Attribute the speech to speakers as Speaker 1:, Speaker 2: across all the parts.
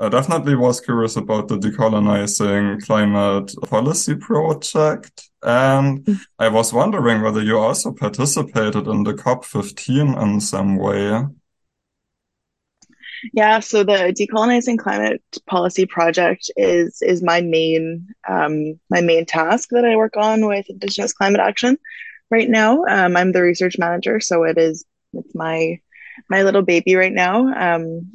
Speaker 1: I definitely was curious about the decolonizing climate policy project. And mm. I was wondering whether you also participated in the COP15 in some way.
Speaker 2: Yeah, so the decolonizing climate policy project is is my main um, my main task that I work on with Indigenous climate action right now. Um, I'm the research manager, so it is it's my my little baby right now. Um,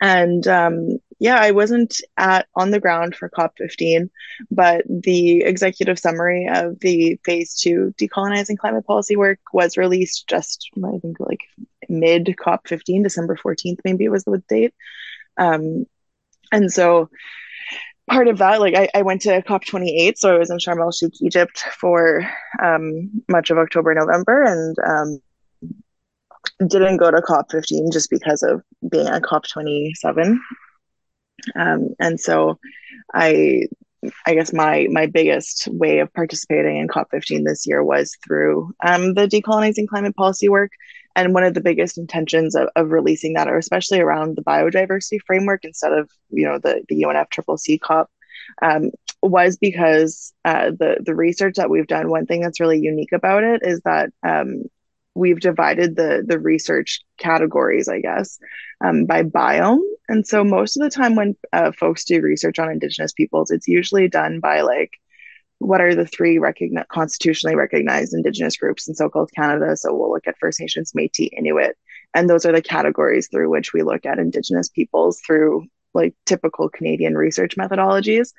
Speaker 2: and um, yeah, I wasn't at on the ground for COP15, but the executive summary of the phase two decolonizing climate policy work was released just I think like mid COP15, December 14th, maybe was the date. Um, and so part of that, like I, I went to COP28, so I was in Sharm el Sheikh, Egypt for um, much of October, November, and um, didn't go to COP15 just because of being at COP27. Um, and so I I guess my my biggest way of participating in COP15 this year was through um, the decolonizing climate policy work. And one of the biggest intentions of, of releasing that, or especially around the biodiversity framework instead of you know the the UNFCCC COP, um, was because uh, the the research that we've done. One thing that's really unique about it is that um, we've divided the the research categories, I guess, um, by biome. And so most of the time when uh, folks do research on Indigenous peoples, it's usually done by like what are the three recogni- constitutionally recognized Indigenous groups in so-called Canada. So we'll look at First Nations, Métis, Inuit, and those are the categories through which we look at Indigenous peoples through like typical Canadian research methodologies.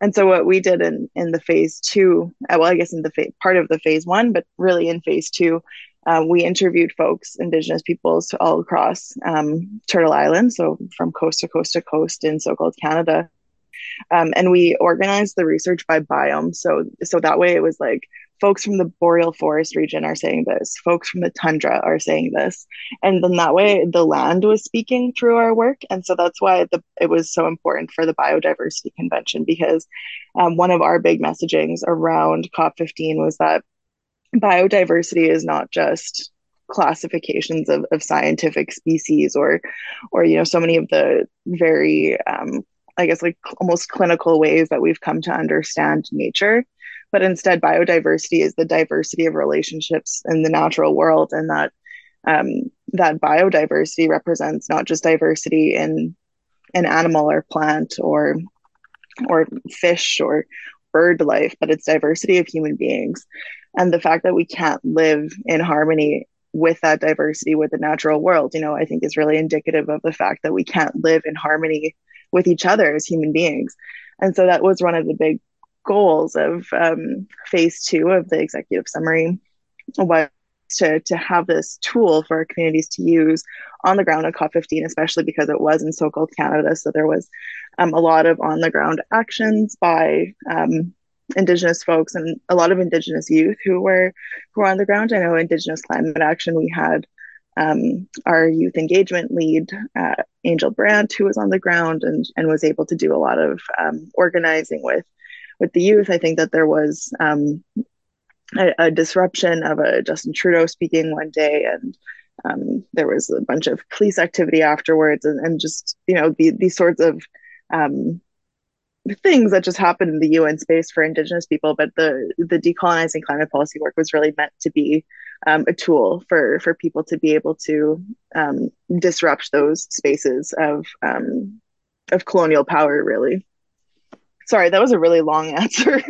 Speaker 2: And so what we did in in the phase two, uh, well, I guess in the part of the phase one, but really in phase two, uh, we interviewed folks, Indigenous peoples all across um, Turtle Island, so from coast to coast to coast in so-called Canada. Um, and we organized the research by biome. So, so that way it was like folks from the boreal forest region are saying this, folks from the tundra are saying this. And then that way the land was speaking through our work. And so that's why the, it was so important for the Biodiversity Convention because um, one of our big messagings around COP15 was that biodiversity is not just classifications of, of scientific species or or you know so many of the very um, i guess like almost clinical ways that we've come to understand nature. But instead biodiversity is the diversity of relationships in the natural world and that um, that biodiversity represents not just diversity in an animal or plant or or fish or bird life but it's diversity of human beings. And the fact that we can't live in harmony with that diversity with the natural world you know i think is really indicative of the fact that we can't live in harmony with each other as human beings and so that was one of the big goals of um, phase two of the executive summary was to, to have this tool for our communities to use on the ground at COP15, especially because it was in so-called Canada. So there was um, a lot of on-the-ground actions by um, indigenous folks and a lot of indigenous youth who were who were on the ground. I know Indigenous Climate Action. We had um, our youth engagement lead, uh, Angel Brandt, who was on the ground and and was able to do a lot of um, organizing with with the youth. I think that there was um, a, a, disruption of a Justin Trudeau speaking one day and. Um, there was a bunch of police activity afterwards, and, and just you know the, these sorts of um, things that just happened in the UN space for Indigenous people, but the the decolonizing climate policy work was really meant to be um, a tool for for people to be able to um, disrupt those spaces of um, of colonial power. Really, sorry, that was a really long answer.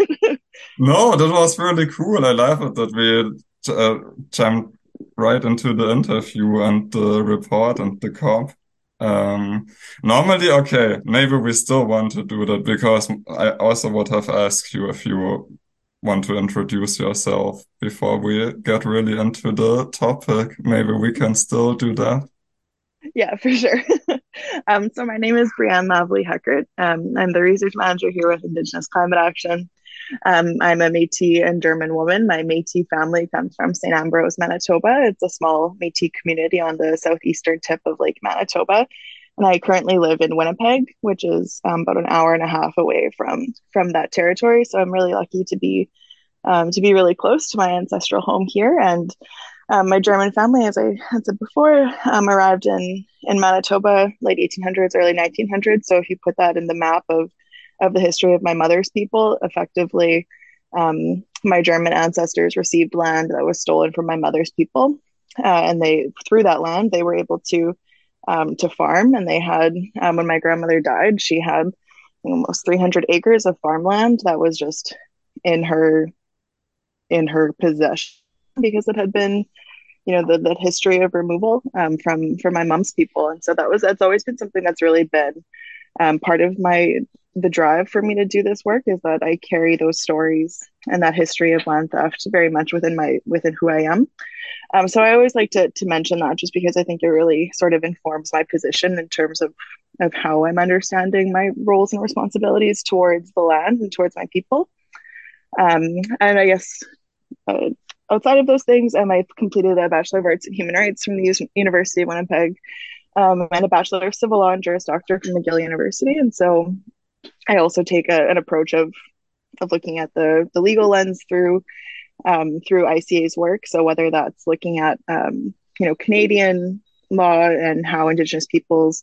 Speaker 1: no, that was really cool. I love it that we uh, jumped right into the interview and the report and the COP. Um, normally, okay, maybe we still want to do that because I also would have asked you if you want to introduce yourself before we get really into the topic. Maybe we can still do that.
Speaker 2: Yeah, for sure. um, so my name is Breanne Lavallée-Heckert. Um, I'm the research manager here with Indigenous Climate Action. Um, I'm a Métis and German woman. My Métis family comes from St. Ambroise, Manitoba. It's a small Métis community on the southeastern tip of Lake Manitoba. And I currently live in Winnipeg, which is um, about an hour and a half away from from that territory. So I'm really lucky to be um, to be really close to my ancestral home here. And Um, my German family, as I had said before, um, arrived in in Manitoba late 1800s, early 1900s. So if you put that in the map of of the history of my mother's people, effectively, um, my German ancestors received land that was stolen from my mother's people, uh, and they through that land they were able to um, to farm. And they had um, when my grandmother died, she had almost 300 acres of farmland that was just in her in her possession because it had been you know the, the history of removal um, from from my mom's people and so that was that's always been something that's really been um, part of my the drive for me to do this work is that I carry those stories and that history of land theft very much within my within who I am. Um, so I always like to to mention that just because I think it really sort of informs my position in terms of of how I'm understanding my roles and responsibilities towards the land and towards my people. Um, and I guess uh, outside of those things, um, I've completed a Bachelor of Arts in Human Rights from the U- University of Winnipeg um, and a Bachelor of Civil Law and Juris Doctor from McGill University. And so I also take a, an approach of of looking at the the legal lens through um, through ICA's work. So whether that's looking at um, you know Canadian law and how Indigenous peoples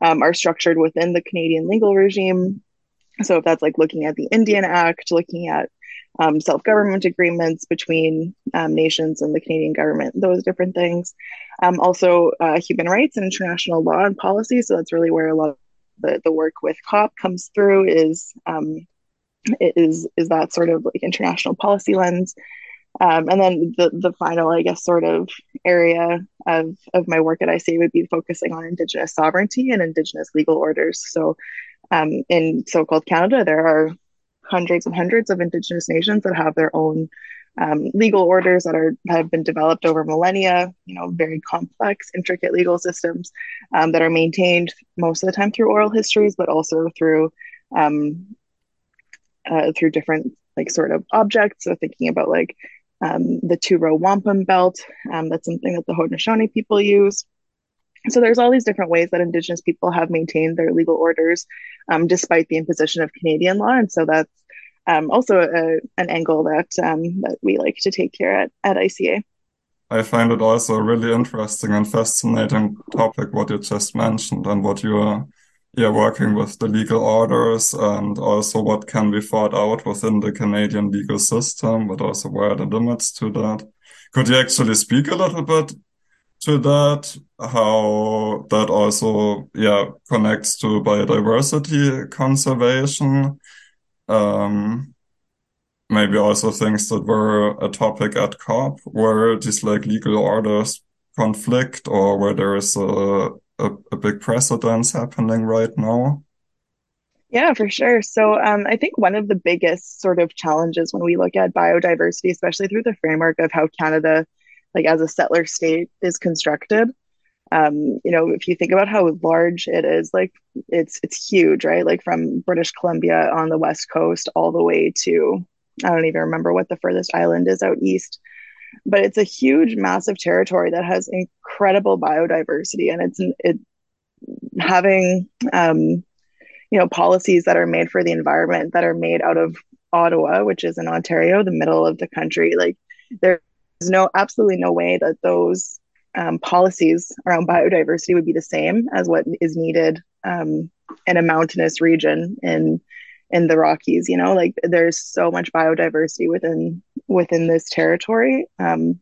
Speaker 2: um, are structured within the Canadian legal regime. So if that's like looking at the Indian Act, looking at um, self government agreements between um, nations and the Canadian government, those different things. Um, also, uh, human rights and international law and policy. So that's really where a lot the, the work with COP comes through is um, is is that sort of like international policy lens. Um, and then the, the final, I guess, sort of area of, of my work at ICA would be focusing on Indigenous sovereignty and Indigenous legal orders. So, um, in so called Canada, there are hundreds and hundreds of Indigenous nations that have their own um, legal orders that are have been developed over millennia. You know, very complex, intricate legal systems um, that are maintained most of the time through oral histories, but also through um, uh, through different like sort of objects. So thinking about like um, the two row wampum belt, um, that's something that the Haudenosaunee people use. So there's all these different ways that Indigenous people have maintained their legal orders um, despite the imposition of Canadian law, and so that's um, also a, an angle that um, that we like to take here at, at ICA.
Speaker 1: I find it also a really interesting and fascinating topic what you just mentioned and what you are yeah, working with the legal orders and also what can be fought out within the Canadian legal system, but also where are the limits to that. Could you actually speak a little bit to that? How that also, yeah, connects to biodiversity conservation? Um, maybe also things that were a topic at COP, where these like legal orders conflict or where there is a a, a big precedence happening right now?
Speaker 2: Yeah, for sure. So um, I think one of the biggest sort of challenges when we look at biodiversity, especially through the framework of how Canada, like as a settler state, is constructed. Um, you know, if you think about how large it is, like it's it's huge, right? Like from British Columbia on the west coast all the way to I don't even remember what the furthest island is out east but it's a huge, massive territory that has incredible biodiversity, and it's it having um, you know policies that are made for the environment that are made out of Ottawa, which is in Ontario, the middle of the country. Like there's no absolutely no way that those um, policies around biodiversity would be the same as what is needed um, in a mountainous region in in the Rockies. You know, like there's so much biodiversity within within this territory. Um,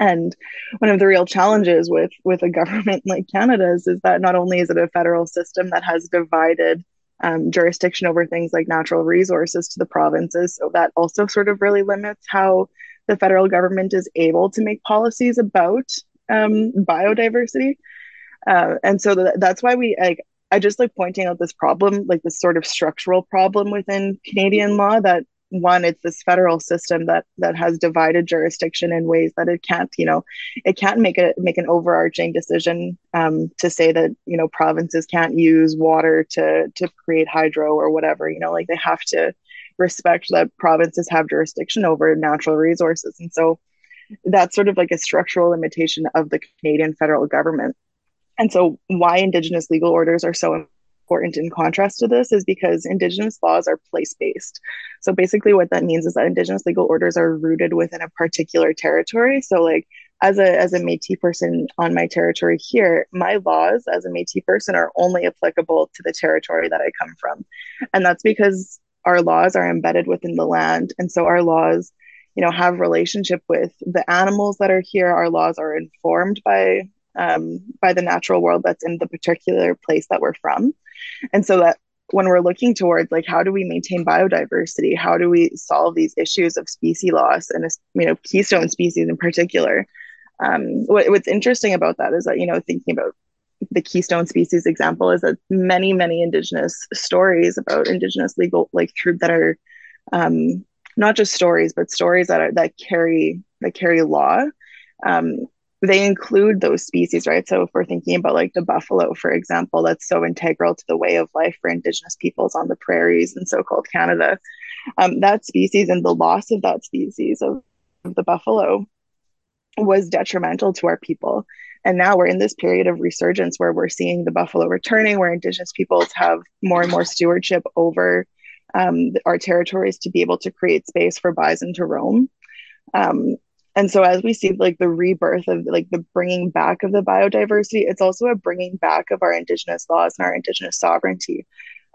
Speaker 2: and one of the real challenges with with a government like Canada's is that not only is it a federal system that has divided um, jurisdiction over things like natural resources to the provinces, so that also sort of really limits how the federal government is able to make policies about um, biodiversity. Uh, and so th- that's why we like I just like pointing out this problem, like this sort of structural problem within Canadian law that one, it's this federal system that that has divided jurisdiction in ways that it can't, you know, it can't make a make an overarching decision um, to say that you know provinces can't use water to to create hydro or whatever. You know, like they have to respect that provinces have jurisdiction over natural resources, and so that's sort of like a structural limitation of the Canadian federal government. And so, why Indigenous legal orders are so important in contrast to this is because Indigenous laws are place based. So, basically, what that means is that Indigenous legal orders are rooted within a particular territory. So, like as a as a Métis person on my territory here, my laws as a Métis person are only applicable to the territory that I come from, and that's because our laws are embedded within the land, and so our laws, you know, have relationship with the animals that are here. Our laws are informed by um, by the natural world that's in the particular place that we're from, and so that when we're looking towards like how do we maintain biodiversity? How do we solve these issues of species loss and you know keystone species in particular? Um, what, what's interesting about that is that you know thinking about the keystone species example is that many many indigenous stories about indigenous legal like through that are um, not just stories but stories that are that carry that carry law um, they include those species right so if we're thinking about like the buffalo for example that's so integral to the way of life for indigenous peoples on the prairies in so-called canada um, that species and the loss of that species of, of the buffalo was detrimental to our people. And now we're in this period of resurgence where we're seeing the buffalo returning, where Indigenous peoples have more and more stewardship over um, our territories to be able to create space for bison to roam. Um, and so as we see like the rebirth of like the bringing back of the biodiversity, it's also a bringing back of our Indigenous laws and our Indigenous sovereignty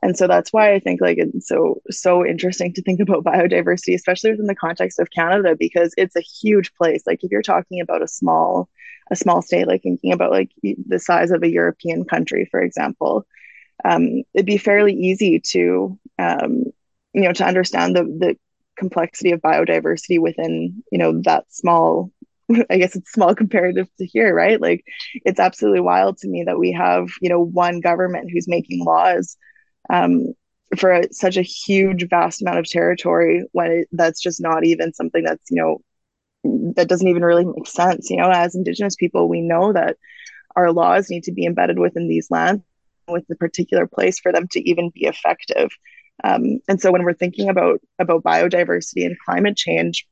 Speaker 2: and so that's why i think like it's so so interesting to think about biodiversity especially within the context of canada because it's a huge place like if you're talking about a small a small state like thinking about like the size of a european country for example um, it'd be fairly easy to um, you know to understand the the complexity of biodiversity within you know that small I guess it's small comparative to here, right? Like it's absolutely wild to me that we have, you know, one government who's making laws um, for a, such a huge, vast amount of territory when it, that's just not even something that's, you know, that doesn't even really make sense. You know, as Indigenous people, we know that our laws need to be embedded within these lands with the particular place for them to even be effective. Um, and so when we're thinking about about biodiversity and climate change,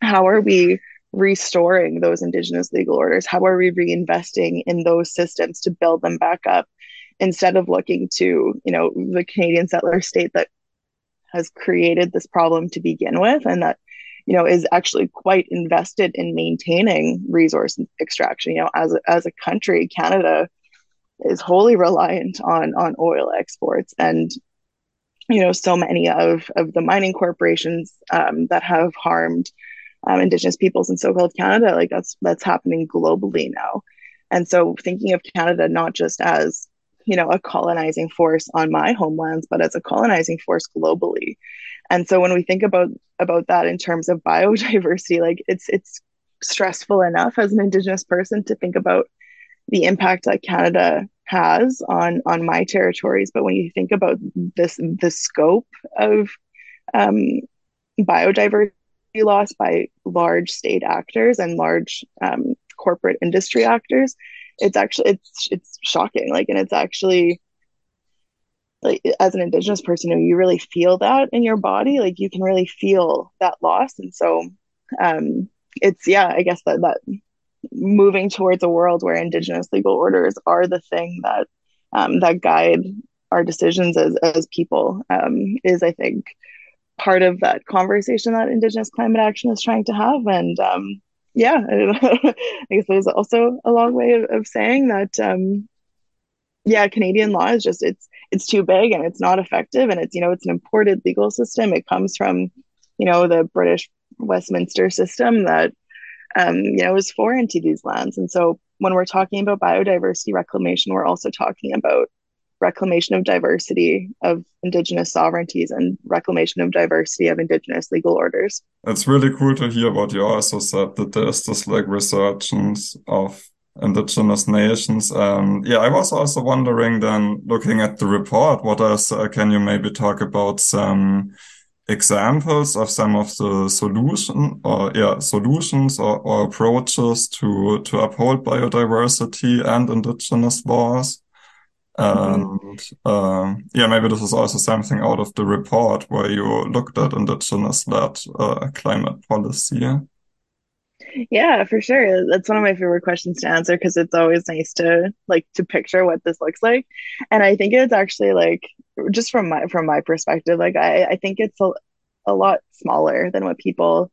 Speaker 2: how are we restoring those indigenous legal orders? How are we reinvesting in those systems to build them back up? instead of looking to you know the Canadian settler state that has created this problem to begin with and that you know is actually quite invested in maintaining resource extraction you know as a, as a country canada is wholly reliant on on oil exports. And you know so many of of the mining corporations um, that have harmed um, indigenous peoples in so-called canada like that's that's happening globally now. And so thinking of canada not just as you know a colonizing force on my homelands but as a colonizing force globally. And so when we think about about that in terms of biodiversity like it's it's stressful enough as an indigenous person to think about the impact that canada has on on my territories. But when you think about this the scope of um, biodiversity loss by large state actors and large um, corporate industry actors it's actually it's it's shocking. Like and it's actually like as an indigenous person you really feel that in your body. Like you can really feel that loss. And so um it's yeah i guess that that moving towards a world where indigenous legal orders are the thing that um, that guide our decisions as as people um, is i think part of that conversation that indigenous climate action is trying to have and um, yeah, I guess there's also a long way of, of saying that. Um, yeah, Canadian law is just it's it's too big and it's not effective, and it's you know it's an imported legal system. It comes from you know the British Westminster system that um, you know is foreign to these lands, and so when we're talking about biodiversity reclamation, we're also talking about reclamation of diversity of indigenous sovereignties and reclamation of diversity of indigenous legal orders.
Speaker 1: It's really cool to hear what you also said that there's this like resurgence of indigenous nations. Um, yeah, I was also wondering then, looking at the report, what else uh, can you maybe talk about some examples of some of the solution or yeah solutions or, or approaches to to uphold biodiversity and indigenous laws? Mm-hmm. And uh, yeah, maybe this is also something out of the report where you looked at indigenous-led uh, climate policy.
Speaker 2: Yeah, for sure. That's one of my favorite questions to answer because it's always nice to like to picture what this looks like. And I think it's actually like just from my from my perspective, like I, I think it's a, a lot smaller than what people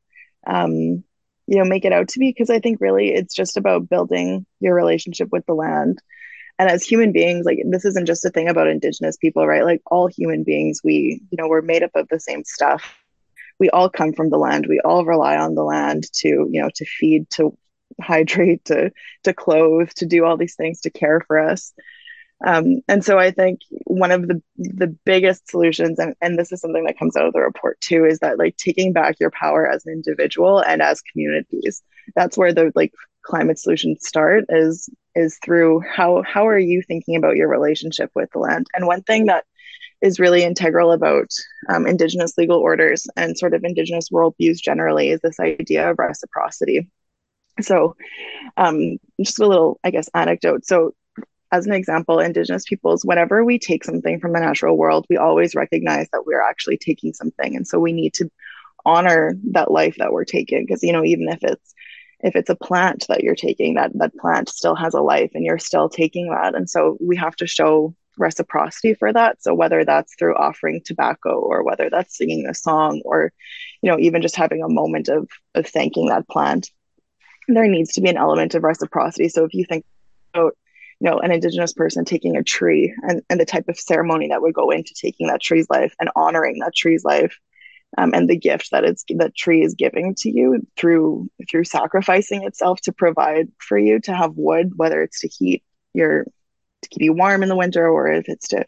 Speaker 2: um you know make it out to be because I think really it's just about building your relationship with the land. And as human beings, like this isn't just a thing about indigenous people, right? Like all human beings, we, you know, we're made up of the same stuff. We all come from the land. We all rely on the land to, you know, to feed, to hydrate, to to clothe, to do all these things, to care for us. Um, and so I think one of the the biggest solutions, and, and this is something that comes out of the report too, is that like taking back your power as an individual and as communities. That's where the like climate solutions start is is through how how are you thinking about your relationship with the land. And one thing that is really integral about um, indigenous legal orders and sort of indigenous worldviews generally is this idea of reciprocity. So, um, just a little, I guess, anecdote. So, as an example, Indigenous peoples, whenever we take something from the natural world, we always recognize that we're actually taking something. And so we need to honor that life that we're taking. Because, you know, even if it's if it's a plant that you're taking, that that plant still has a life and you're still taking that. And so we have to show reciprocity for that. So whether that's through offering tobacco or whether that's singing a song or, you know, even just having a moment of of thanking that plant, there needs to be an element of reciprocity. So if you think about you know an indigenous person taking a tree and, and the type of ceremony that would go into taking that tree's life and honoring that tree's life um, and the gift that it's that tree is giving to you through through sacrificing itself to provide for you to have wood whether it's to heat your to keep you warm in the winter or if it's to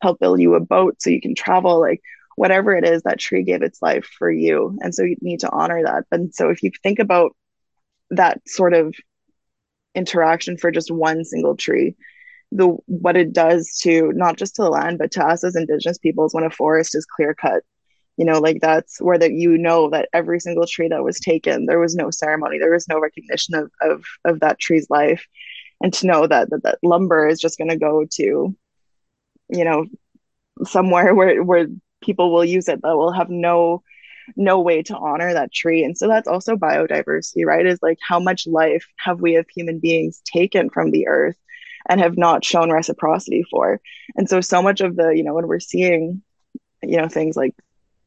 Speaker 2: help build you a boat so you can travel like whatever it is that tree gave its life for you. And so you need to honor that. And so if you think about that sort of interaction for just one single tree the what it does to not just to the land but to us as indigenous peoples when a forest is clear cut you know like that's where that you know that every single tree that was taken there was no ceremony there was no recognition of of, of that tree's life and to know that that, that lumber is just going to go to you know somewhere where where people will use it that will have no no way to honor that tree. And so that's also biodiversity, right? Is like how much life have we as human beings taken from the earth and have not shown reciprocity for? And so, so much of the, you know, when we're seeing, you know, things like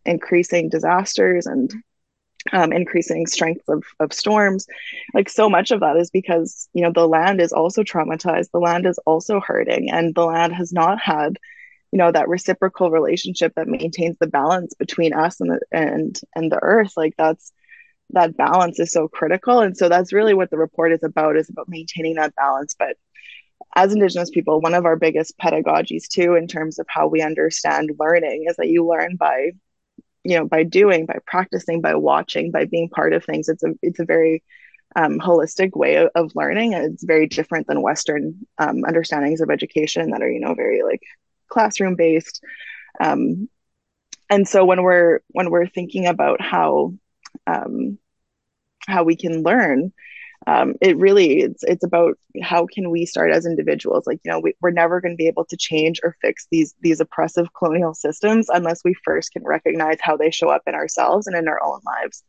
Speaker 2: increasing disasters and um, increasing strength of, of storms. Like so much of that is because you know the land is also traumatized. The land is also hurting and the land has not had you know that reciprocal relationship that maintains the balance between us and the and and the earth. Like that's that balance is so critical. And so that's really what the report is about is about maintaining that balance. But as indigenous people one of our biggest pedagogies too in terms of how we understand learning is that you learn by you know by doing by practicing by watching by being part of things. It's a it's a very um, holistic way of, of, learning. And it's very different than western um, understandings of education that are you know very like classroom based um, and so when we're when we're thinking about how um, how we can learn um, it really it's it's about how can we start as individuals? Like you know we, we're never going to be able to change or fix these these oppressive colonial systems unless we first can recognize how they show up in ourselves and in our own lives.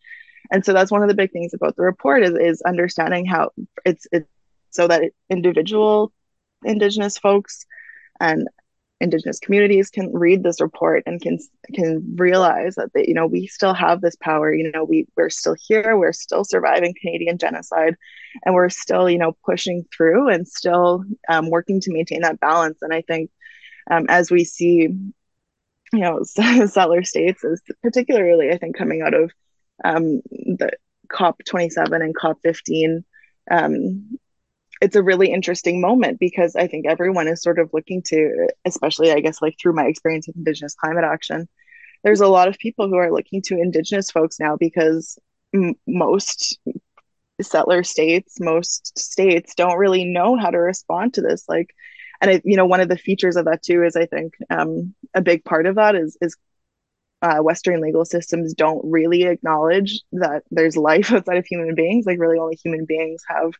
Speaker 2: And so that's one of the big things about the report is, is understanding how it's it's so that individual indigenous folks and indigenous communities can read this report and can can realize that they, you know we still have this power you know we we're still here we're still surviving canadian genocide and we're still you know pushing through and still um, working to maintain that balance. And i think um, as we see you know settler states is particularly i think coming out of um, the cop 27 and cop 15 um, it's a really interesting moment because I think everyone is sort of looking to, especially I guess like through my experience with Indigenous climate action, there's a lot of people who are looking to Indigenous folks now because m- most settler states, most states don't really know how to respond to this. Like, and you know, one of the features of that too is I think um, a big part of that is is uh, Western legal systems don't really acknowledge that there's life outside of human beings. Like, really, only human beings have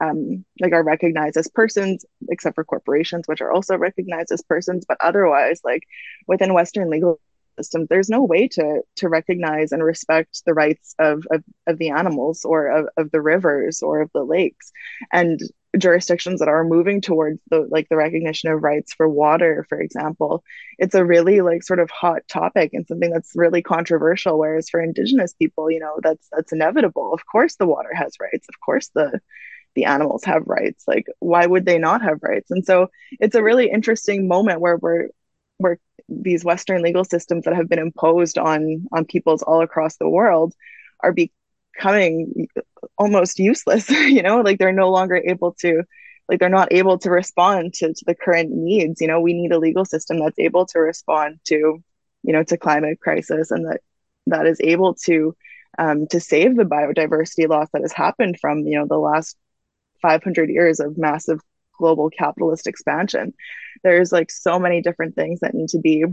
Speaker 2: um, like are recognized as persons, except for corporations, which are also recognized as persons. But otherwise, like within Western legal systems, there's no way to to recognize and respect the rights of of, of the animals or of, of the rivers or of the lakes. And jurisdictions that are moving towards the like the recognition of rights for water for example it's a really like sort of hot topic and something that's really controversial whereas for indigenous people you know that's that's inevitable of course the water has rights of course the the animals have rights? Like why would they not have rights? And so it's a really interesting moment where we're where these western legal systems that have been imposed on on peoples all across the world are becoming almost useless you know? Like they're no longer able to like they're not able to respond to, to the current needs you know? We need a legal system that's able to respond to you know to climate crisis and that that is able to um, to save the biodiversity loss that has happened from you know the last 500 years of massive global capitalist expansion. There's like so many different things that need to be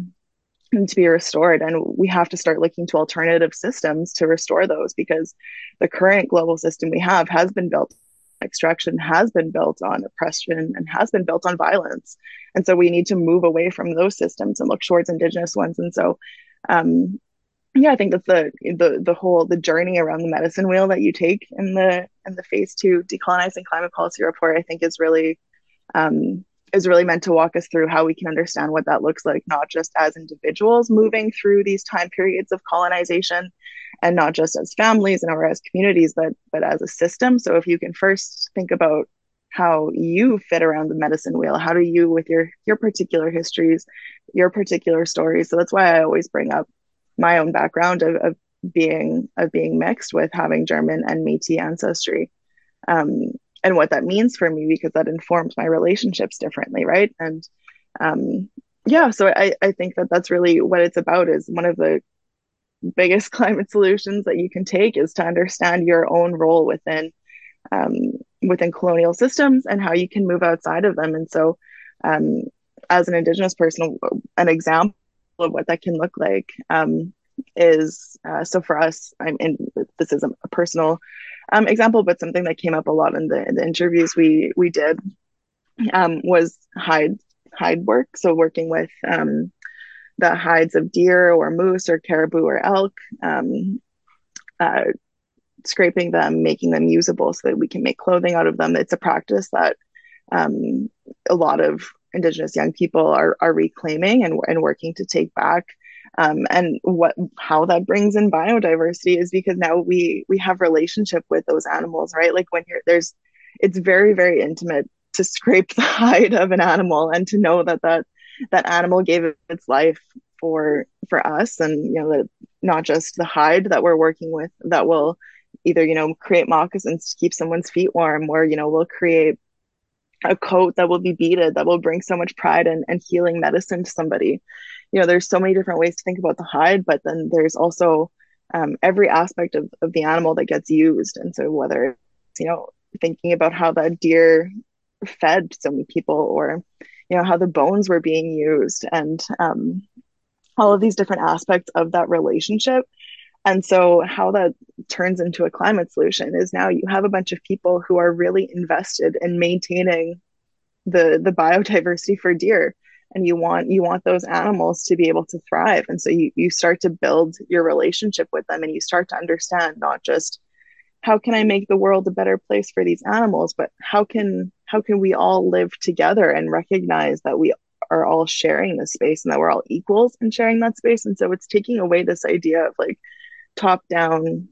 Speaker 2: need to be restored and we have to start looking to alternative systems to restore those because the current global system we have has been built extraction has been built on oppression and has been built on violence. And so we need to move away from those systems and look towards indigenous ones. And so um, yeah i think that's the the the whole the journey around the medicine wheel that you take in the in the phase two decolonizing climate policy report i think is really um, is really meant to walk us through how we can understand what that looks like, not just as individuals moving through these time periods of colonization and not just as families and or as communities, but but as a system. So if you can first think about how you fit around the medicine wheel, how do you with your your particular histories, your particular stories. So that's why I always bring up my own background of, of being of being mixed with having German and Métis ancestry. Um, and what that means for me because that informs my relationships differently right and um, yeah so I, I think that that's really what it's about is one of the biggest climate solutions that you can take is to understand your own role within um, within colonial systems and how you can move outside of them and so um, as an indigenous person an example of what that can look like um, is uh, so for us i'm in this is a, personal um, example, but something that came up a lot in the, in the interviews we we did um, was hide hide work. So working with um, the hides of deer or moose or caribou or elk, um, uh, scraping them, making them usable so that we can make clothing out of them. It's a practice that um, a lot of Indigenous young people are are reclaiming and and working to take back. Um, and what how that brings in biodiversity is because now we we have relationship with those animals right like when you're there's it's very very intimate to scrape the hide of an animal and to know that that that animal gave its life for for us and you know that not just the hide that we're working with that will either you know create moccasins to keep someone's feet warm or you know will create a coat that will be beaded that will bring so much pride and, and healing medicine to somebody. You know there's so many different ways to think about the hide but then there's also um, every aspect of, of the animal that gets used. And so whether it's you know thinking about how that deer fed so many people or you know how the bones were being used and um, all of these different aspects of that relationship and so how that turns into a climate solution is now you have a bunch of people who are really invested in maintaining the the biodiversity for deer. And you want you want those animals to be able to thrive. And so you you start to build your relationship with them and you start to understand not just how can i make the world a better place for these animals but how can how can we all live together and recognize that we are all sharing this space and that we're all equals in sharing that space. And so it's taking away this idea of like top down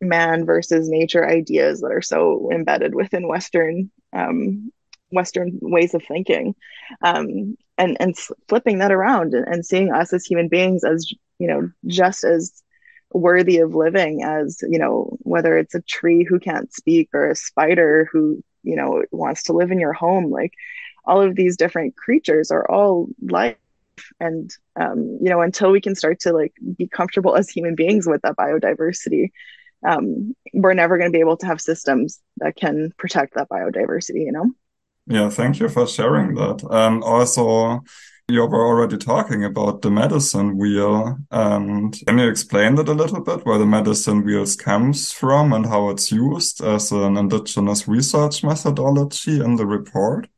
Speaker 2: man versus nature ideas that are so embedded within western um, Western ways of thinking, um, and and flipping that around and, and seeing us as human beings as you know just as worthy of living as you know whether it's a tree who can't speak or a spider who you know wants to live in your home like all of these different creatures are all life and um, you know until we can start to like be comfortable as human beings with that biodiversity um, we're never going to be able to have systems that can protect that biodiversity you know
Speaker 1: yeah, thank you for sharing that. And also, you were already talking about the medicine wheel. And can you explain that a little bit, where the medicine wheels comes from and how it's used as an indigenous research methodology in the report?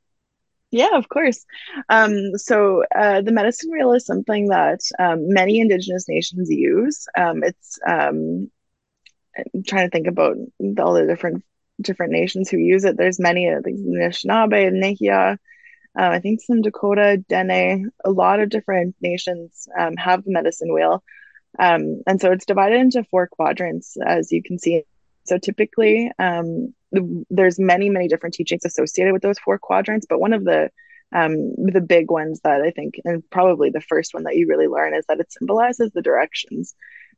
Speaker 2: Yeah, of course. Um, so uh, the medicine wheel is something that um, many Indigenous nations use. Um, it's I'm um, trying to think about all the different different nations who use it. There's many, like Anishinaabe, Nehiyaw, uh, I think some Dakota, Dene, a lot of different nations um, have the medicine wheel. And so it's divided into four quadrants, as you can see. So typically, um, the, there's many, many different teachings associated with those four quadrants. But one of the um, the big ones that I think, and probably the first one that you really learn, is that it symbolizes the directions.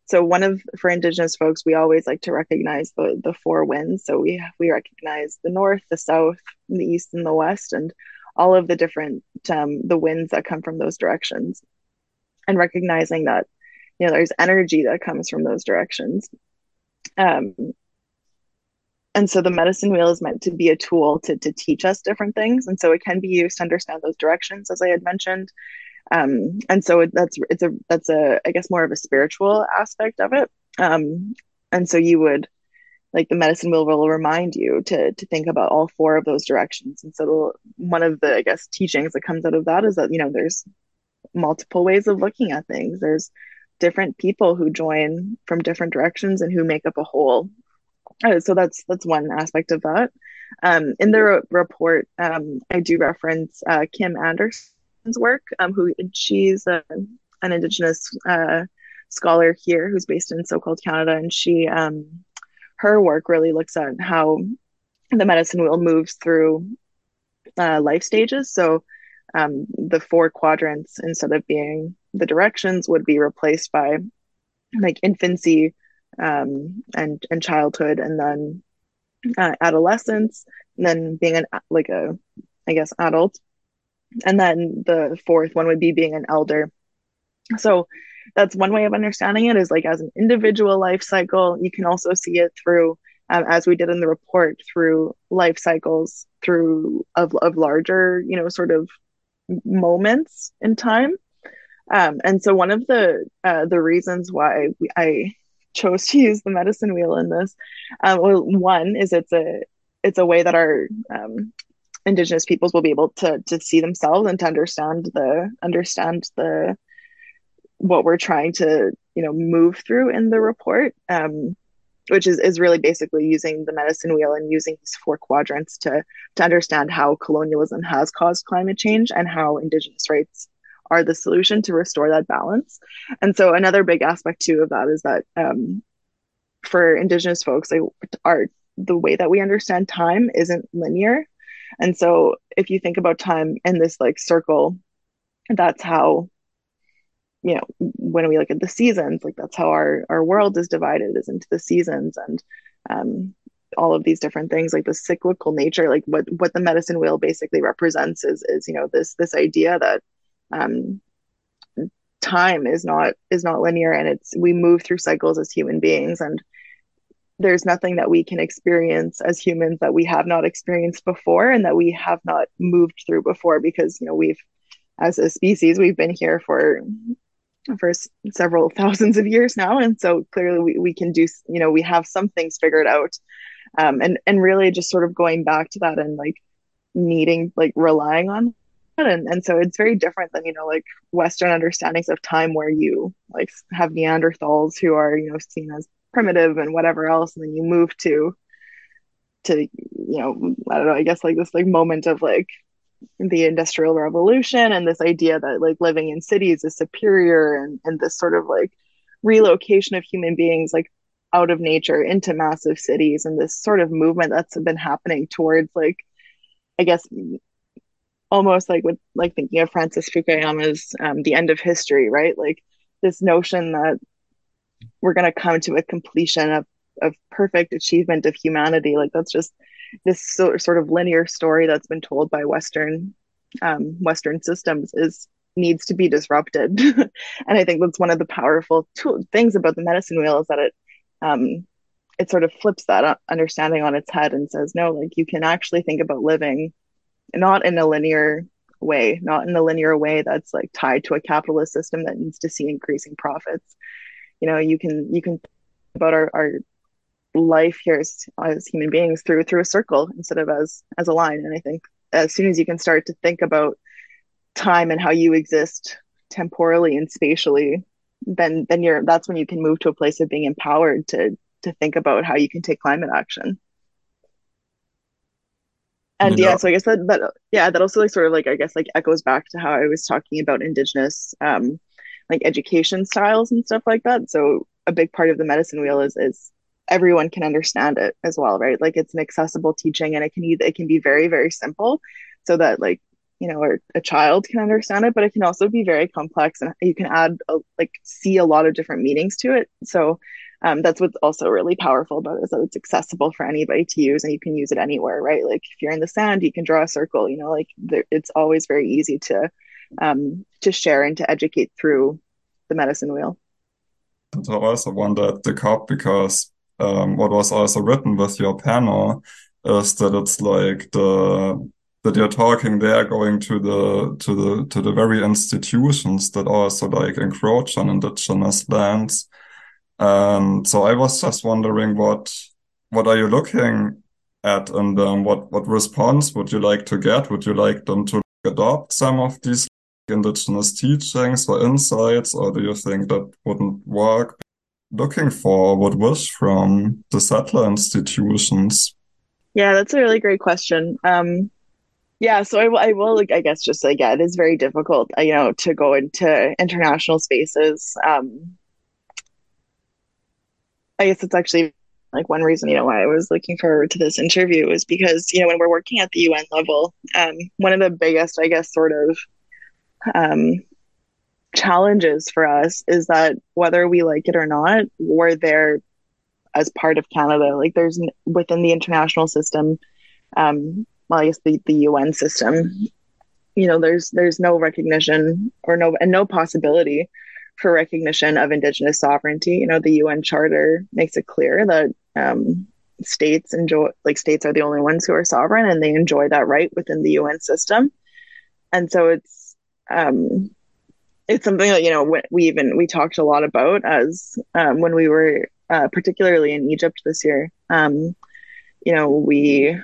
Speaker 2: So one of for Indigenous folks, we always like to recognize the the four winds. So we we recognize the north, the south, the east, and the west, and all of the different um, the winds that come from those directions, and recognizing that you know there's energy that comes from those directions um, and so the medicine wheel is meant to be a tool to, to teach us different things. And so it can be used to understand those directions as i had mentioned. Um, and so it, that's it's a that's a i guess more of a spiritual aspect of it. Um, and so you would like the medicine wheel will remind you to to think about all four of those directions. And so one of the i guess teachings that comes out of that is that you know there's multiple ways of looking at things. There's different people who join from different directions and who make up a whole. Uh, so that's that's one aspect of that. Um, in the re- report, um, I do reference uh, Kim Anderson's work, um, who she's a, an Indigenous uh, scholar here who's based in so-called Canada, and she um, her work really looks at how the medicine wheel moves through uh, life stages. So um, the four quadrants, instead of being the directions would be replaced by like infancy um, and and childhood and then uh, adolescence and then being an like a i guess adult. And then the fourth one would be being an elder. So that's one way of understanding it is like as an individual life cycle you can also see it through um, as we did in the report through life cycles through of, of larger you know sort of moments in time. Um, and so one of the uh, the reasons why we, I chose to use the medicine wheel in this, um, well, one is it's a it's a way that our um, indigenous peoples will be able to to see themselves and to understand the understand the what we're trying to you know move through in the report um, which is, is really basically using the medicine wheel and using these four quadrants to to understand how colonialism has caused climate change and how indigenous rights are the solution to restore that balance. And so another big aspect too of that is that um, for Indigenous folks, are the way that we understand time isn't linear. And so if you think about time in this like circle, that's how you know when we look at the seasons like that's how our our world is divided is into the seasons and um all of these different things like the cyclical nature like what what the medicine wheel basically represents is is you know this this idea that um, time is not is not linear and it's we move through cycles as human beings and there's nothing that we can experience as humans that we have not experienced before and that we have not moved through before because you know we've as a species we've been here for for several thousands of years now. And so clearly we, we can do you know we have some things figured out. Um, and and really just sort of going back to that and like needing like relying on and, and so it's very different than you know like western understandings of time where you like have neanderthals who are you know seen as primitive and whatever else and then you move to to you know i don't know i guess like this like moment of like the industrial revolution and this idea that like living in cities is superior and and this sort of like relocation of human beings like out of nature into massive cities and this sort of movement that's been happening towards like i guess almost like with like thinking of Francis Fukuyama's um, The End of History, right? Like this notion that we're going to come to a completion of of perfect achievement of humanity. Like that's just this so, sort of linear story that's been told by Western um, Western systems is needs to be disrupted. and I think that's one of the powerful tool, things about the medicine wheel is that it um, it sort of flips that understanding on its head and says, no, like you can actually think about living not in a linear way, not in a linear way that's like tied to a capitalist system that needs to see increasing profits. You know, you can you can about our, our life here as, as human beings through through a circle instead of as as a line. And I think as soon as you can start to think about time and how you exist temporally and spatially, then then you're that's when you can move to a place of being empowered to to think about how you can take climate action. And
Speaker 1: Yeah,
Speaker 2: yeah, so I guess that that yeah, that also like sort of like I guess like echoes back to how I was talking about indigenous um like education styles and stuff like that. So a big part of the medicine wheel is is everyone can understand it as well, right? Like it's an accessible teaching and it can either it can be very, very simple so that like you know, or a child can understand it, but it can also be very complex and you can add a, like see a lot of different meanings to it. So um, that's what's also really powerful about it is that it's accessible for anybody to use and you can use it anywhere, right? Like if you're in the sand, you can draw a circle, you know, like there, it's always very easy to um, to share and to educate through the medicine wheel.
Speaker 1: but I also wonder at the COP because um, what was also written with your panel is that it's like the that you're talking there going to the to the to the very institutions that also like encroach on indigenous lands. And so I was just wondering what what are you looking at and um, what what response would you like to get? Would you like them to adopt some of these indigenous teachings or insights, or do you think that wouldn't work? Looking for would wish from the settler institutions.
Speaker 2: Yeah, that's a really great question. Um, yeah, so I, will- I will I guess just like yeah, it is very difficult, uh, you know, to go into international spaces. Um, I guess it's actually like one reason, you know, why I was looking forward to this interview is because, you know, when we're working at the UN level, um, one of the biggest, I guess, sort of um, challenges for us is that whether we like it or not, we're there as part of Canada. Like there's within the international system, um, well, I guess the, the UN system, you know, there's there's no recognition or no and no possibility for recognition of Indigenous sovereignty. You know, the UN Charter makes it clear that um, states enjoy like states are the only ones who are sovereign and they enjoy that right within the UN system. And so it's um, it's something that you know we even we talked a lot about as um, when we were uh, particularly in Egypt this year. Um, you know, we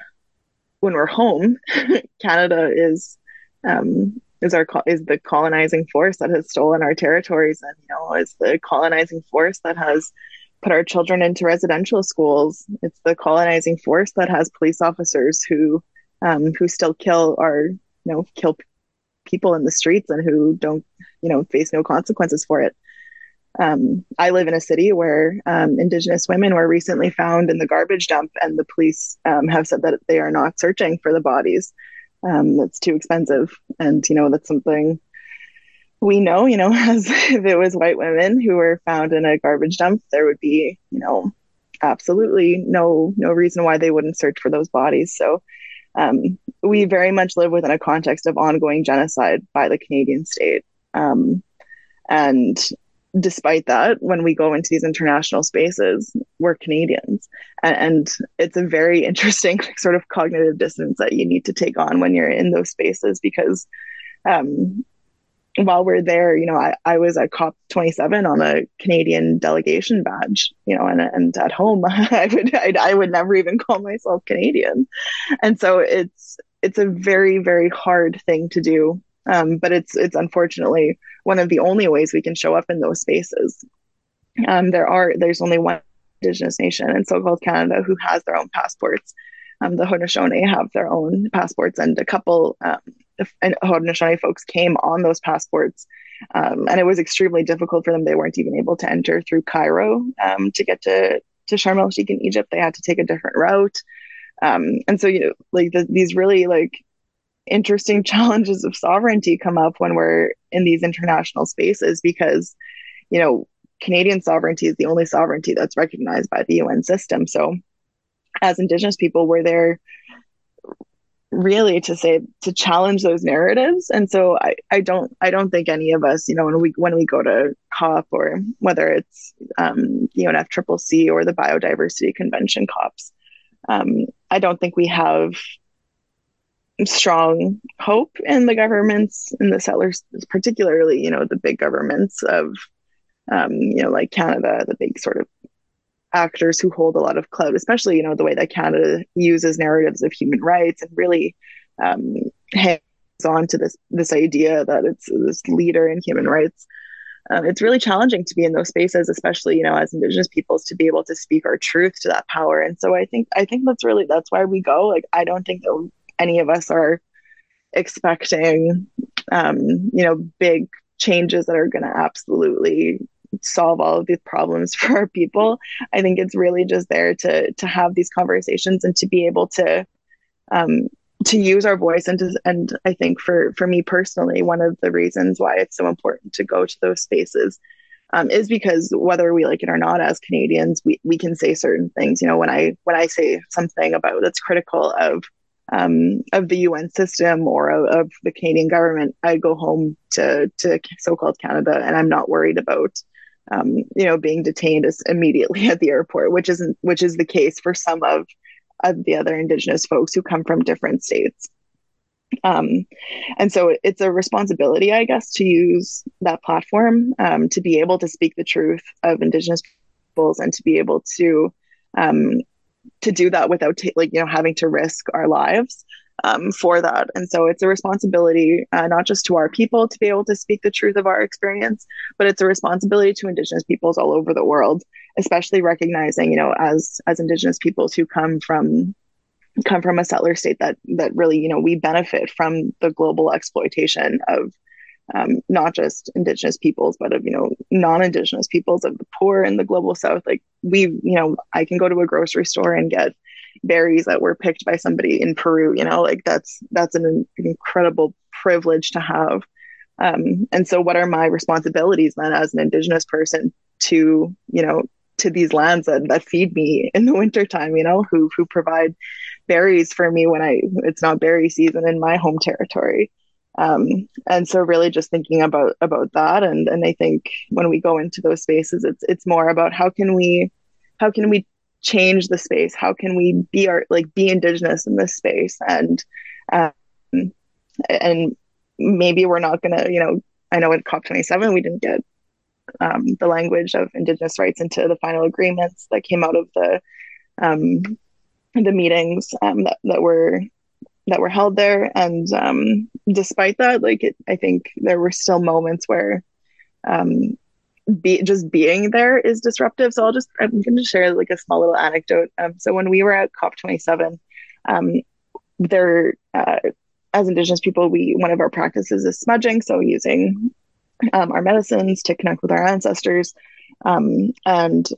Speaker 2: when we're home, Canada is um, is our is the colonizing force that has stolen our territories, and you know, is the colonizing force that has put our children into residential schools. It's the colonizing force that has police officers who um, who still kill our you know kill people in the streets and who don't you know face no consequences for it. Um, I live in a city where um, Indigenous women were recently found in the garbage dump, and the police um, have said that they are not searching for the bodies. Um, that's too expensive, and you know that's something we know. You know, as if it was white women who were found in a garbage dump, there would be you know absolutely no no reason why they wouldn't search for those bodies. So um, we very much live within a context of ongoing genocide by the Canadian state. Um, and despite that, when we go into these international spaces, we're Canadians. And, and, it's a very interesting sort of cognitive dissonance that you need to take on when you're in those spaces because um, while we're there, you know, I, I was at COP27 on a Canadian delegation badge, you know, and, and at home, I would, I'd, I would never even call myself Canadian. And so it's, it's a very, very hard thing to do. Um, but it's, it's unfortunately one of the only ways we can show up in those spaces. Um, there are, there's only one Indigenous nation in so-called Canada who has their own passports. Um, the Haudenosaunee have their own passports, and a couple um, Haudenosaunee folks came on those passports, um, and it was extremely difficult for them. They weren't even able to enter through Cairo um, to get to to Sharm el Sheikh in Egypt. They had to take a different route, um, and so you know, like the, these really like interesting challenges of sovereignty come up when we're in these international spaces because you know Canadian sovereignty is the only sovereignty that's recognized by the UN system. So as indigenous people we're there really to say to challenge those narratives and so I, I don't i don't think any of us you know when we when we go to cop or whether it's um, the unfccc or the biodiversity convention cops um, i don't think we have strong hope in the governments in the settlers particularly you know the big governments of um, you know like canada the big sort of actors who hold a lot of clout, especially you know the way that Canada uses narratives of human rights and really um, hangs on to this this idea that it's this leader in human rights. Um, it's really challenging to be in those spaces, especially you know as Indigenous peoples, to be able to speak our truth to that power. And so I think I think that's really that's why we go. Like I don't think that any of us are expecting, um, you know, big changes that are going to absolutely solve all of these problems for our people. I think it's really just there to to have these conversations and to be able to um, to use our voice and to, and I think for for me personally, one of the reasons why it's so important to go to those spaces um, is because whether we like it or not, as Canadians, we we can say certain things. You know, when I when I say something about that's critical of um, of the UN system or of, of, the Canadian government, I go home to to so-called Canada, and I'm not worried about um, you know being detained immediately at the airport, which isn't which is the case for some of of the other Indigenous folks who come from different states. Um, and so it's a responsibility, I guess, to use that platform um, to be able to speak the truth of Indigenous peoples and to be able to um, to do that without t- like you know having to risk our lives um, for that. And so it's a responsibility uh, not just to our people to be able to speak the truth of our experience, but it's a responsibility to Indigenous peoples all over the world, especially recognizing you know as as Indigenous peoples who come from come from a settler state that that really you know we benefit from the global exploitation of um, not just indigenous peoples but of you know non-indigenous peoples of the poor in the global south like we you know i can go to a grocery store and get berries that were picked by somebody in peru you know like that's that's an incredible privilege to have um, and so what are my responsibilities then as an indigenous person to you know to these lands that, that feed me in the wintertime you know who who provide berries for me when I it's not berry season in my home territory. Um, and so really just thinking about about that. And and I think when we go into those spaces it's it's more about how can we how can we change the space? How can we be our like be indigenous in this space? And um, and maybe we're not gonna you know I know at COP27 we didn't get um, the language of indigenous rights into the final agreements that came out of the um, the meetings um, that, that were that were held there. And um, despite that like it, i think there were still moments where um, be, just being there is disruptive. So i'll just i'm going to share like a small little anecdote. Um, so when we were at cop 27 um, there uh, as indigenous people we one of our practices is smudging. So using um, our medicines to connect with our ancestors. Um, and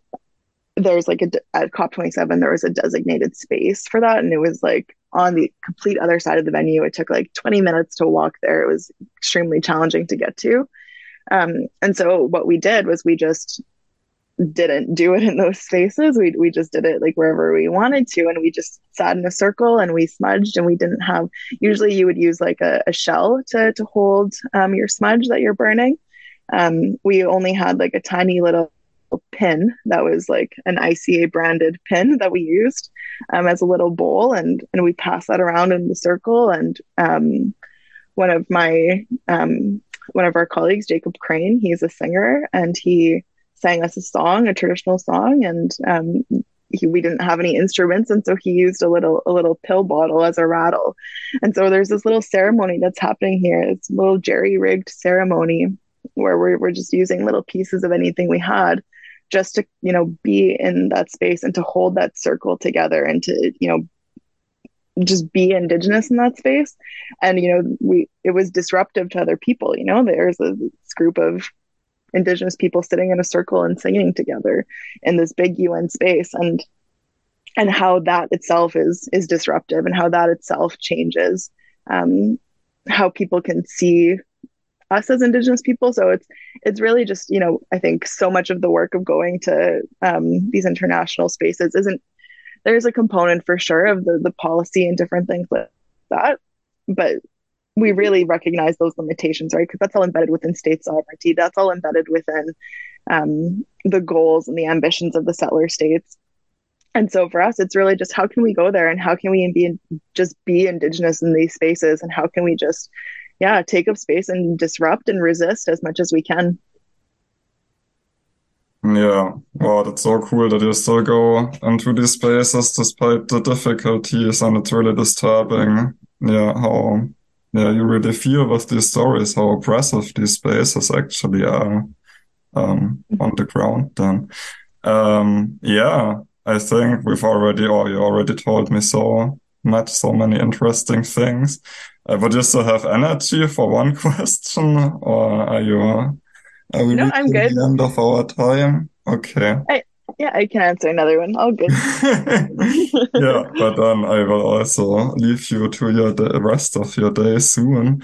Speaker 2: there's like a at COP27 there was a designated space for that. And it was like on the complete other side of the venue it took like 20 minutes to walk there. It was extremely challenging to get to. Um, and so what we did was we just didn't do it in those spaces. We, we just did it like wherever we wanted to and we just sat in a circle and we smudged and we didn't have usually you would use like a, a shell to, to hold um, your smudge that you're burning. Um, we only had like a tiny little pin that was like an ICA branded pin that we used um, as a little bowl, and and we passed that around in the circle. And um, one of my um, one of our colleagues, Jacob Crane, he's a singer, and he sang us a song, a traditional song, and um, he, we didn't have any instruments, and so he used a little a little pill bottle as a rattle. And so there's this little ceremony that's happening here. It's a little jerry rigged ceremony where we're, we're just using little pieces of anything we had just to you know be in that space and to hold that circle together and to you know just be indigenous in that space. And you know we it was disruptive to other people you know there's a group of indigenous people sitting in a circle and singing together in this big UN space. And and how that itself is is disruptive and how that itself changes um, how people can see us as indigenous people. So it's it's really just you know i think so much of the work of going to um, these international spaces isn't there's a component for sure of the the policy and different things like that. But we really recognize those limitations right? Because that's all embedded within state sovereignty. That's all embedded within um, the goals and the ambitions of the settler states. And so for us it's really just how can we go there and how can we be just be indigenous in these spaces? And how can we just yeah, take up space and disrupt and resist as much as we can.
Speaker 1: Yeah, wow, that's so cool that you still go into these spaces despite the difficulties, and it's really disturbing. Yeah, how yeah you really feel with these stories, how oppressive these spaces actually are um, on the ground. Then, um, yeah, I think we've already, or you already told me so. Met so many interesting things. Uh, would you still have energy for one question, or are you? Are we
Speaker 2: no, I'm good.
Speaker 1: The end of our time. Okay.
Speaker 2: I, yeah, I can answer another one. All good.
Speaker 1: yeah, but then I will also leave you to your the rest of your day soon.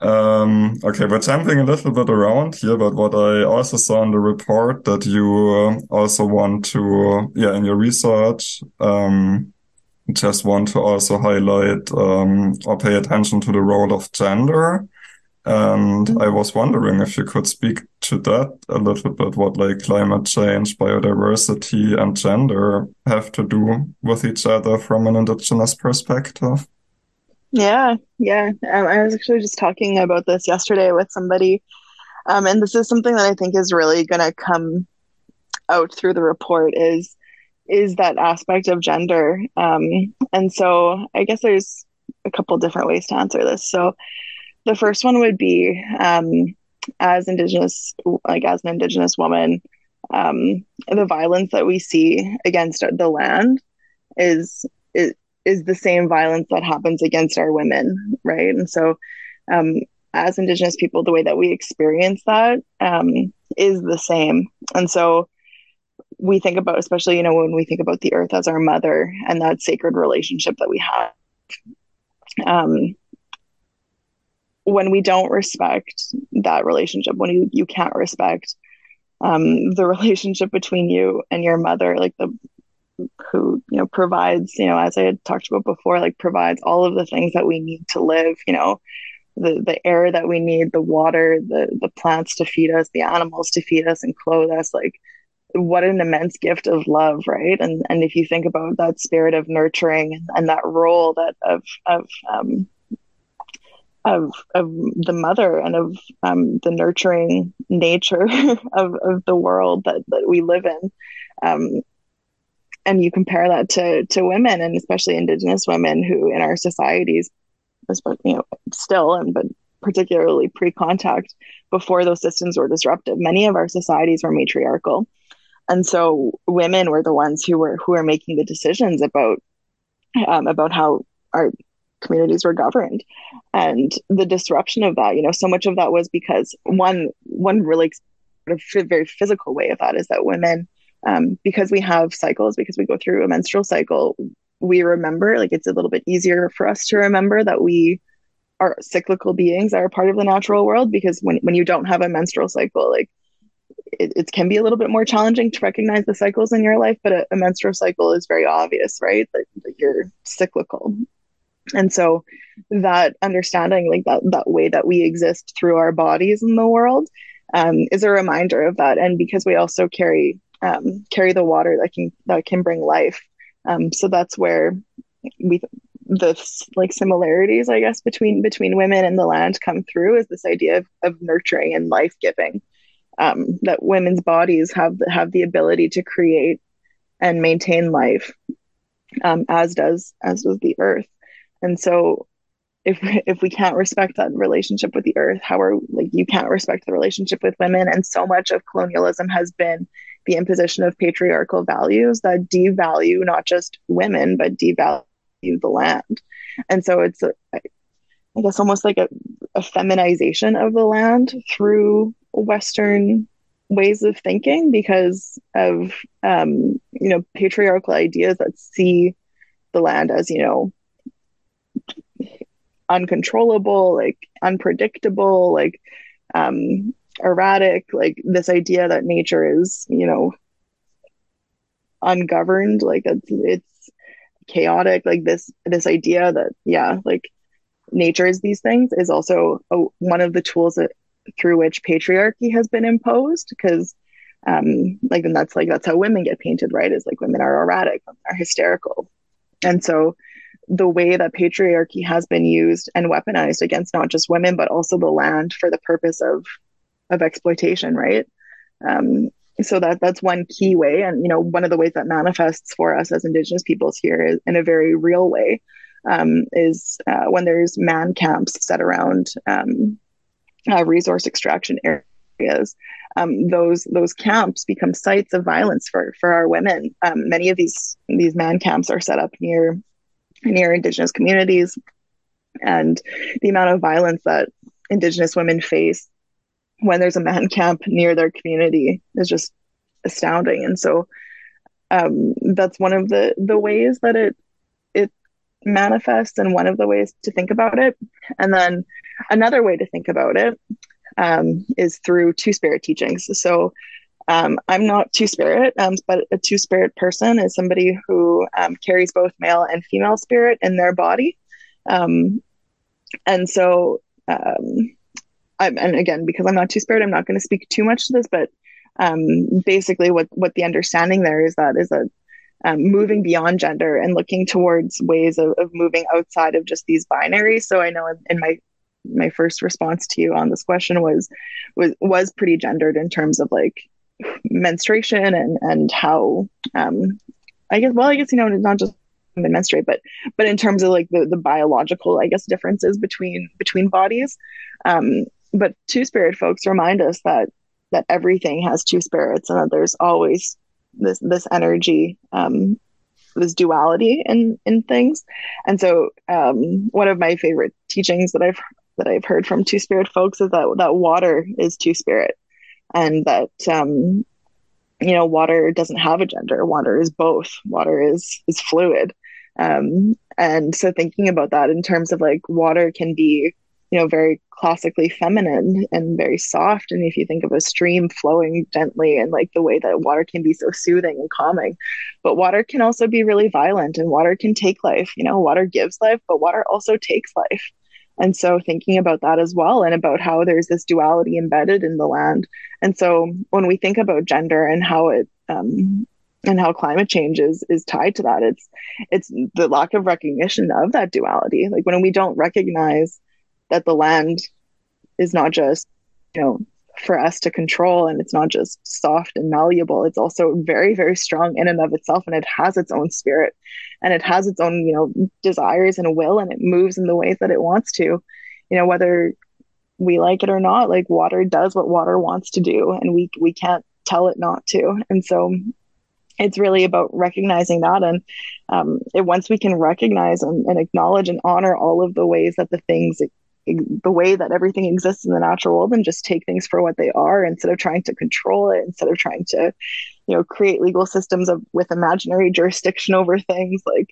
Speaker 1: Um, okay, we're jumping a little bit around here, but what I also saw in the report that you uh, also want to, yeah, in your research, um, just want to also highlight um, or pay attention to the role of gender. And mm-hmm. I was wondering if you could speak to that a little bit, what like climate change, biodiversity, and gender have to do with each other from an indigenous perspective.
Speaker 2: Yeah, yeah. Um, I was actually just talking about this yesterday with somebody. Um, and this is something that I think is really going to come out through the report is is that aspect of gender. Um, and so I guess there's a couple different ways to answer this. So the first one would be um, as indigenous, like as an indigenous woman, um, the violence that we see against the land is, is is the same violence that happens against our women, right? And so, um, as Indigenous people, the way that we experience that um, is the same. And so, we think about, especially, you know, when we think about the earth as our mother and that sacred relationship that we have. Um, when we don't respect that relationship, when you, you can't respect um, the relationship between you and your mother, like the who you know provides you know as i had talked about before like provides all of the things that we need to live you know the the air that we need the water the the plants to feed us the animals to feed us and clothe us like what an immense gift of love right? And and if you think about that spirit of nurturing and, that role that of of um of of the mother and of um, the nurturing nature of, of the world that, that we live in um, and you compare that to to women and especially indigenous women who in our societies you know still and but particularly pre-contact before those systems were disruptive many of our societies were matriarchal and so women were the ones who were who were making the decisions about um, about how our communities were governed. And the disruption of that you know so much of that was because one one really sort of very physical way of that is that women um, because we have cycles, because we go through a menstrual cycle, we remember, like it's a little bit easier for us to remember that we are cyclical beings that are part of the natural world because when, when you don't have a menstrual cycle, like it, it can be a little bit more challenging to recognize the cycles in your life, but a, a menstrual cycle is very obvious, right? That, you're cyclical. And so that understanding, like that that way that we exist through our bodies in the world, um, is a reminder of that. And because we also carry um, carry the water that can that can bring life. Um, so that's where we the like similarities, I guess, between between women and the land come through is this idea of, of nurturing and life giving. Um, that women's bodies have have the ability to create and maintain life, um, as does as does the earth. And so if if we can't respect that relationship with the earth how are like you can't respect the relationship with women and so much of colonialism has been the imposition of patriarchal values that devalue not just women but devalue the land and so it's a, i guess almost like a, a feminization of the land through western ways of thinking because of um, you know patriarchal ideas that see the land as you know uncontrollable like unpredictable like um erratic like this idea that nature is you know ungoverned like it's, it's chaotic like this this idea that yeah like nature is these things is also a, one of the tools that through which patriarchy has been imposed because um like and that's like that's how women get painted right? Is like women are erratic are hysterical. And so the way that patriarchy has been used and weaponized against not just women but also the land for the purpose of of exploitation, right? Um, so that that's one key way, and you know, one of the ways that manifests for us as Indigenous peoples here is in a very real way um, is uh, when there's man camps set around um, uh, resource extraction areas. Um, those those camps become sites of violence for for our women. Um, many of these these man camps are set up near near Indigenous communities and the amount of violence that Indigenous women face when there's a man camp near their community is just astounding. And so um, that's one of the the ways that it it manifests, and one of the ways to think about it. And then another way to think about it um, is through two spirit teachings. So um, I'm not two spirit, um, but a two spirit person is somebody who um, carries both male and female spirit in their body. Um, and so, um, and again, because I'm not two spirit, I'm not going to speak too much to this, but um, basically, what what the understanding there is that is that moving beyond gender and looking towards ways of, of moving outside of just these binaries. So I know in, in my my first response to you on this question was was was pretty gendered in terms of like menstruation and and how um I guess well I guess you know it's not just menstruate but but in terms of like the the biological I guess differences between between bodies. Um but two spirit folks remind us that that everything has two spirits and that there's always this this energy um this duality in in things. And so um one of my favorite teachings that I've that I've heard from two spirit folks is that that water is two spirit. And that um, you know water doesn't have a gender. Water is both. Water is is fluid. Um, and so thinking about that in terms of like water can be you know very classically feminine and very soft. And if you think of a stream flowing gently and like the way that water can be so soothing and calming. But water can also be really violent and water can take life. You know water gives life but water also takes life and so thinking about that as well and about how there's this duality embedded in the land. And so when we think about gender and how it um, and how climate change is is tied to that, it's it's the lack of recognition of that duality. Like when we don't recognize that the land is not just, you know, for us to control and it's not just soft and malleable. It's also very very strong in and of itself and it has its own spirit and it has its own you know desires and will and it moves in the ways that it wants to. You know whether we like it or not like water does what water wants to do and we we can't tell it not to. And so it's really about recognizing that and um, it, once we can recognize and, and, acknowledge and honor all of the ways that the things the way that everything exists in the natural world and just take things for what they are instead of trying to control it instead of trying to you know create legal systems of with imaginary jurisdiction over things. Like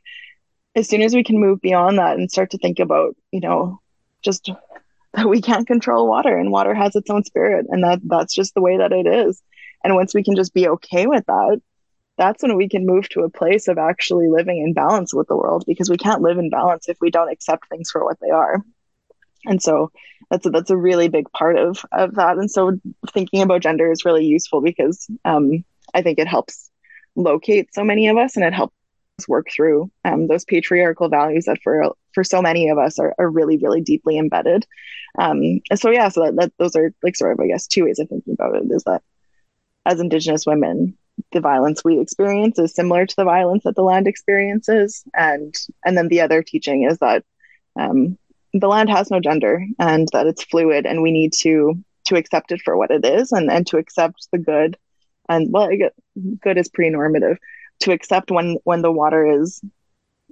Speaker 2: as soon as we can move beyond that and start to think about you know just that we can't control water and water has its own spirit and that that's just the way that it is. And once we can just be okay with that that's when we can move to a place of actually living in balance with the world because we can't live in balance if we don't accept things for what they are and so that's a, that's a really big part of of that. And so thinking about gender is really useful because um, i think it helps locate so many of us and it helps work through um, those patriarchal values that for for so many of us are, are really really deeply embedded. Um, so yeah so that, that those are like sort of i guess two ways of thinking about it is that as indigenous women the violence we experience is similar to the violence that the land experiences. And and then the other teaching is that um, the land has no gender and that it's fluid and we need to to accept it for what it is and and to accept the good. And well good is pre-normative. To accept when when the water is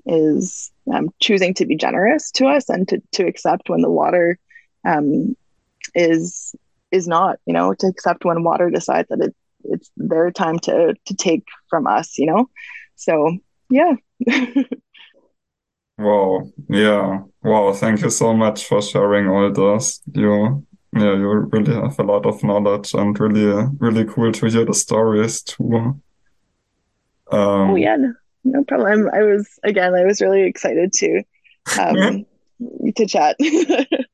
Speaker 2: is um, choosing to be generous to us and to, to accept when the water um, is is not you know to accept when water decides that it it's their time to to take from us you know? So yeah
Speaker 1: Wow. Yeah. Wow. Thank you so much for sharing all this. You, yeah, you really have a lot of knowledge and really, really cool to hear the stories too. Um,
Speaker 2: oh yeah, no, no problem. I was again, I was really excited to, um, to chat.